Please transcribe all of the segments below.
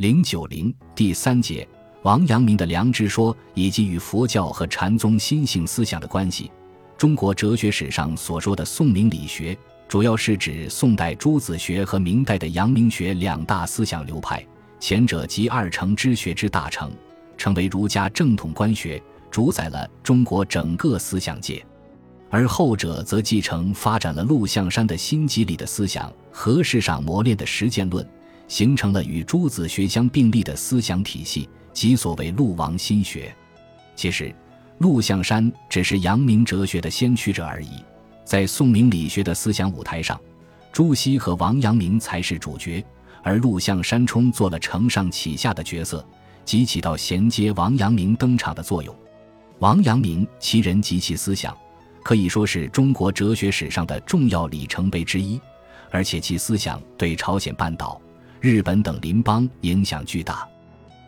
零九零第三节，王阳明的良知说以及与佛教和禅宗心性思想的关系。中国哲学史上所说的宋明理学，主要是指宋代朱子学和明代的阳明学两大思想流派。前者集二程之学之大成，成为儒家正统官学，主宰了中国整个思想界；而后者则继承发展了陆象山的心机理的思想和世上磨练的实践论。形成了与朱子学相并立的思想体系，即所谓陆王心学。其实，陆象山只是阳明哲学的先驱者而已。在宋明理学的思想舞台上，朱熹和王阳明才是主角，而陆象山充做了承上启下的角色，即起到衔接王阳明登场的作用。王阳明其人及其思想，可以说是中国哲学史上的重要里程碑之一，而且其思想对朝鲜半岛。日本等邻邦影响巨大。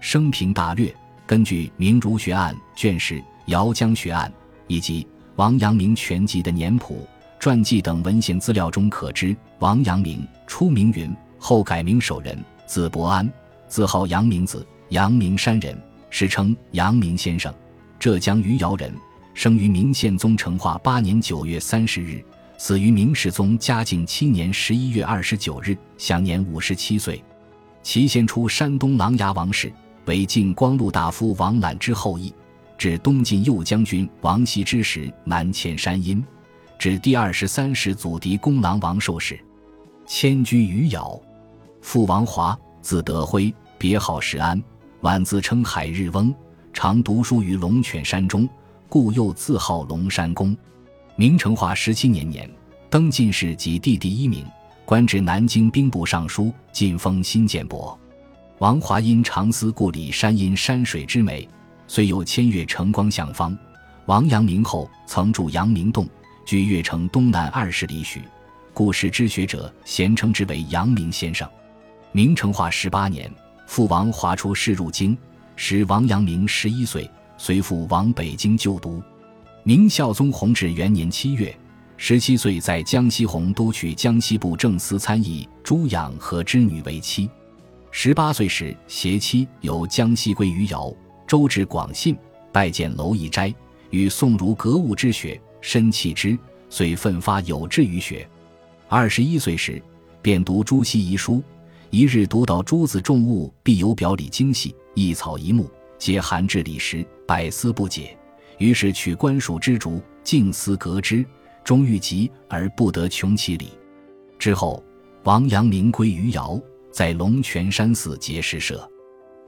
生平大略，根据《明儒学案》卷十、《姚江学案》以及王阳明全集的年谱、传记等文献资料中可知，王阳明初名云，后改名守仁，字伯安，自号阳明子，阳明山人，史称阳明先生，浙江余姚人，生于明宪宗成化八年九月三十日。死于明世宗嘉靖七年十一月二十九日，享年五十七岁。其先出山东琅琊王氏，为晋光禄大夫王览之后裔。至东晋右将军王羲之时，南迁山阴。至第二十三世祖嫡公郎王寿时，迁居余姚。父王华，字德辉，别号石安，晚自称海日翁，常读书于龙泉山中，故又自号龙山公。明成化十七年年，登进士及第第一名，官至南京兵部尚书，晋封新建伯。王华因常思故里山阴山水之美，遂有千越城光相方。王阳明后曾住阳明洞，距越城东南二十里许，故世之学者咸称之为阳明先生。明成化十八年，父王华出仕入京，时王阳明十一岁，随父往北京就读。明孝宗弘治元年七月，十七岁在江西洪都取江西布政司参议朱养和之女为妻。十八岁时，携妻由江西归余姚，周至广信，拜见蝼蚁斋，与宋儒格物之学，深弃之，遂奋发有志于学。二十一岁时，便读朱熹遗书，一日读到“诸子重物，必有表里精细，一草一木皆含至理时，百思不解。”于是取官署之竹，静思革之，终欲极而不得穷其理。之后，王阳明归余姚，在龙泉山寺结诗社。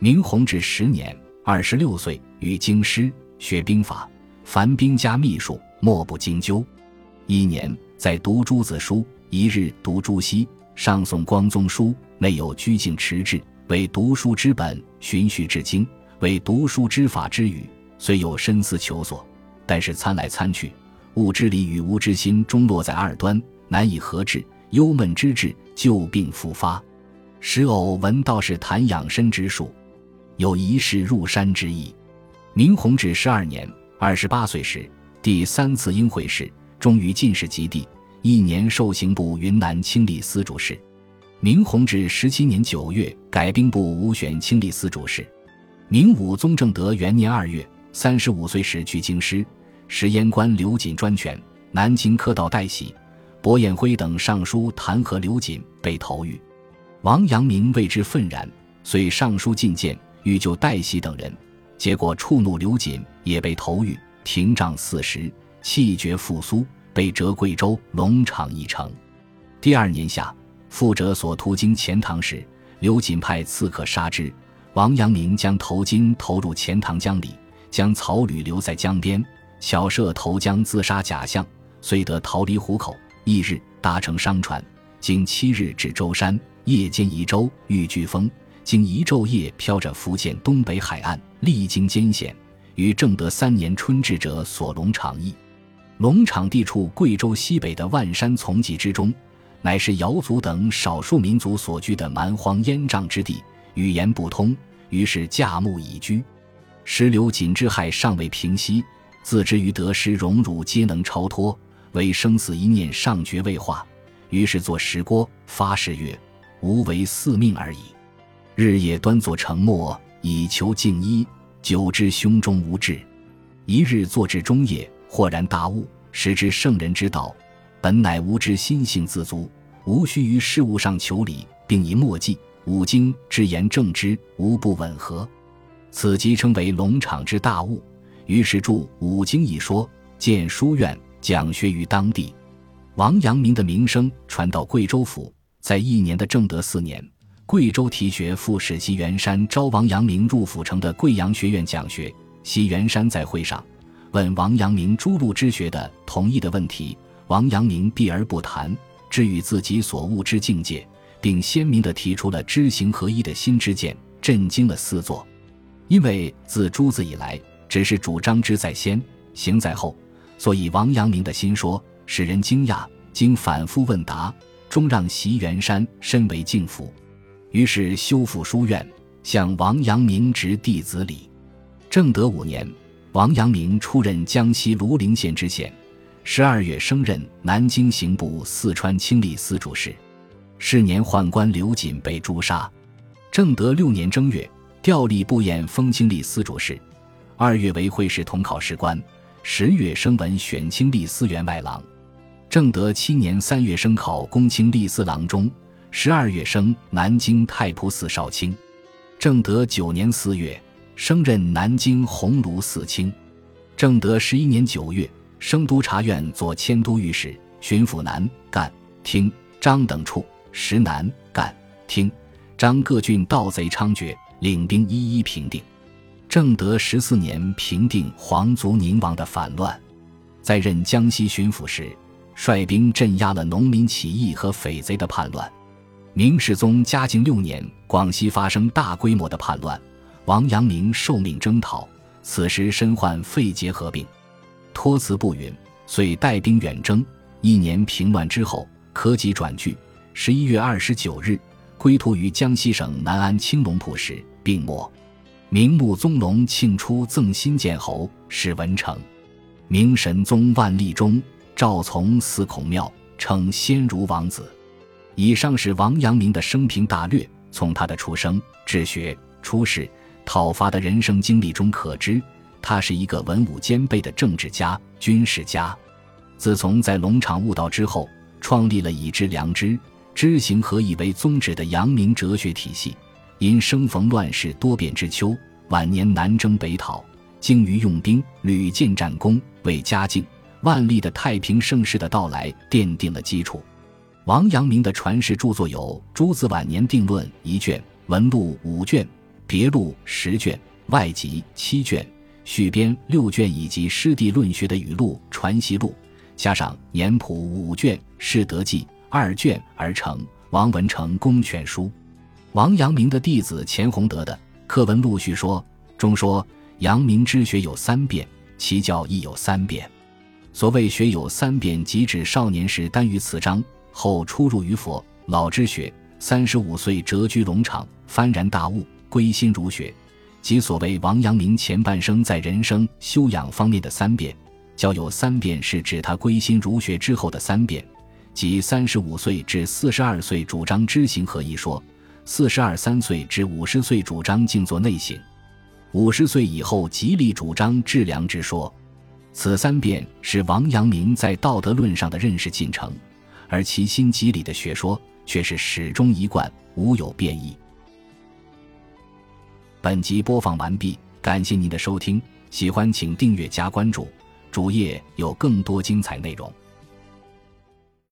明弘治十年，二十六岁，与京师学兵法，凡兵家秘术，莫不精究。一年，在读诸子书，一日读朱熹、上宋光宗书，内有居静持志，为读书之本，循序至经，为读书之法之语。虽有深思求索，但是参来参去，物之理与无之心终落在二端，难以合致。忧闷之至，旧病复发。时偶闻道士谈养生之术，有一世入山之意。明弘治十二年，二十八岁时，第三次应会试，终于进士及第，一年受刑部云南清吏司主事。明弘治十七年九月，改兵部武选清吏司主事。明武宗正德元年二月。三十五岁时去京师，时阉官刘瑾专权，南京科道代喜、薄彦辉等上书弹劾刘瑾，被投狱。王阳明为之愤然，遂上书进谏，欲救代喜等人，结果触怒刘瑾，也被投狱，廷杖四十，气绝复苏，被折贵州龙场一城。第二年夏，复者所途经钱塘时，刘瑾派刺客杀之，王阳明将头巾投入钱塘江里。将草履留在江边，巧设投江自杀假象，遂得逃离虎口。翌日搭乘商船，经七日至舟山，夜间移舟遇飓风，经一昼夜飘着福建东北海岸，历经艰险，于正德三年春至者所龙场邑。龙场地处贵州西北的万山丛集之中，乃是瑶族等少数民族所居的蛮荒烟瘴之地，语言不通，于是架木以居。石榴锦之害尚未平息，自知于得失荣辱皆能超脱，唯生死一念尚觉未化，于是作石锅，发誓曰：“无为四命而已。”日夜端坐成默，以求静一，久之胸中无志。一日坐至中夜，豁然大悟，识之圣人之道，本乃吾之心性自足，无需于事物上求理，并以墨迹五经之言正之，无不吻合。此即称为龙场之大悟。于是著《五经》一说，建书院，讲学于当地。王阳明的名声传到贵州府，在一年的正德四年，贵州提学副使席元山招王阳明入府城的贵阳学院讲学。席元山在会上问王阳明诸路之学的同意的问题，王阳明避而不谈，至于自己所悟之境界，并鲜明地提出了知行合一的新知见，震惊了四座。因为自朱子以来，只是主张之在先，行在后，所以王阳明的新说使人惊讶。经反复问答，终让席元山深为敬服。于是修复书院，向王阳明执弟子礼。正德五年，王阳明出任江西庐陵县知县，十二月升任南京刑部四川清吏司主事。是年宦官刘瑾被诛杀。正德六年正月。调吏部验封清吏司主事，二月为会试同考试官，十月升文选清吏司员外郎。正德七年三月升考公卿吏司郎中，十二月升南京太仆寺少卿。正德九年四月升任南京鸿胪寺卿。正德十一年九月升督察院左迁都御史、巡抚南赣、厅、张等处，时南赣、厅、张各郡盗贼猖獗。领兵一一平定，正德十四年平定皇族宁王的反乱，在任江西巡抚时，率兵镇压了农民起义和匪贼的叛乱。明世宗嘉靖六年，广西发生大规模的叛乱，王阳明受命征讨，此时身患肺结核病，托辞不允，遂带兵远征。一年平乱之后，科己转据，十一月二十九日。归途于江西省南安青龙铺时病没。明穆宗龙庆初赠新建侯，史文成。明神宗万历中赵从祀孔庙，称先儒王子。以上是王阳明的生平大略。从他的出生、治学、出仕、讨伐的人生经历中可知，他是一个文武兼备的政治家、军事家。自从在龙场悟道之后，创立了以知良知。知行合一为宗旨的阳明哲学体系，因生逢乱世多变之秋，晚年南征北讨，精于用兵，屡建战功，为嘉靖、万历的太平盛世的到来奠定了基础。王阳明的传世著作有《朱子晚年定论》一卷，《文录》五卷，《别录》十卷，外集七卷，续编六卷，以及师弟论学的语录《传习录》，加上年谱五卷，《士德记》。二卷而成，王文成公全书。王阳明的弟子钱洪德的课文陆续说中说，阳明之学有三变，其教亦有三变。所谓学有三变，即指少年时耽于此章，后出入于佛老之学，三十五岁谪居龙场，幡然大悟，归心儒学，即所谓王阳明前半生在人生修养方面的三变。教有三变，是指他归心儒学之后的三变。即三十五岁至四十二岁主张知行合一说，四十二三岁至五十岁主张静坐内省，五十岁以后极力主张致良之说。此三变是王阳明在道德论上的认识进程，而其心即理的学说却是始终一贯，无有变异。本集播放完毕，感谢您的收听，喜欢请订阅加关注，主页有更多精彩内容。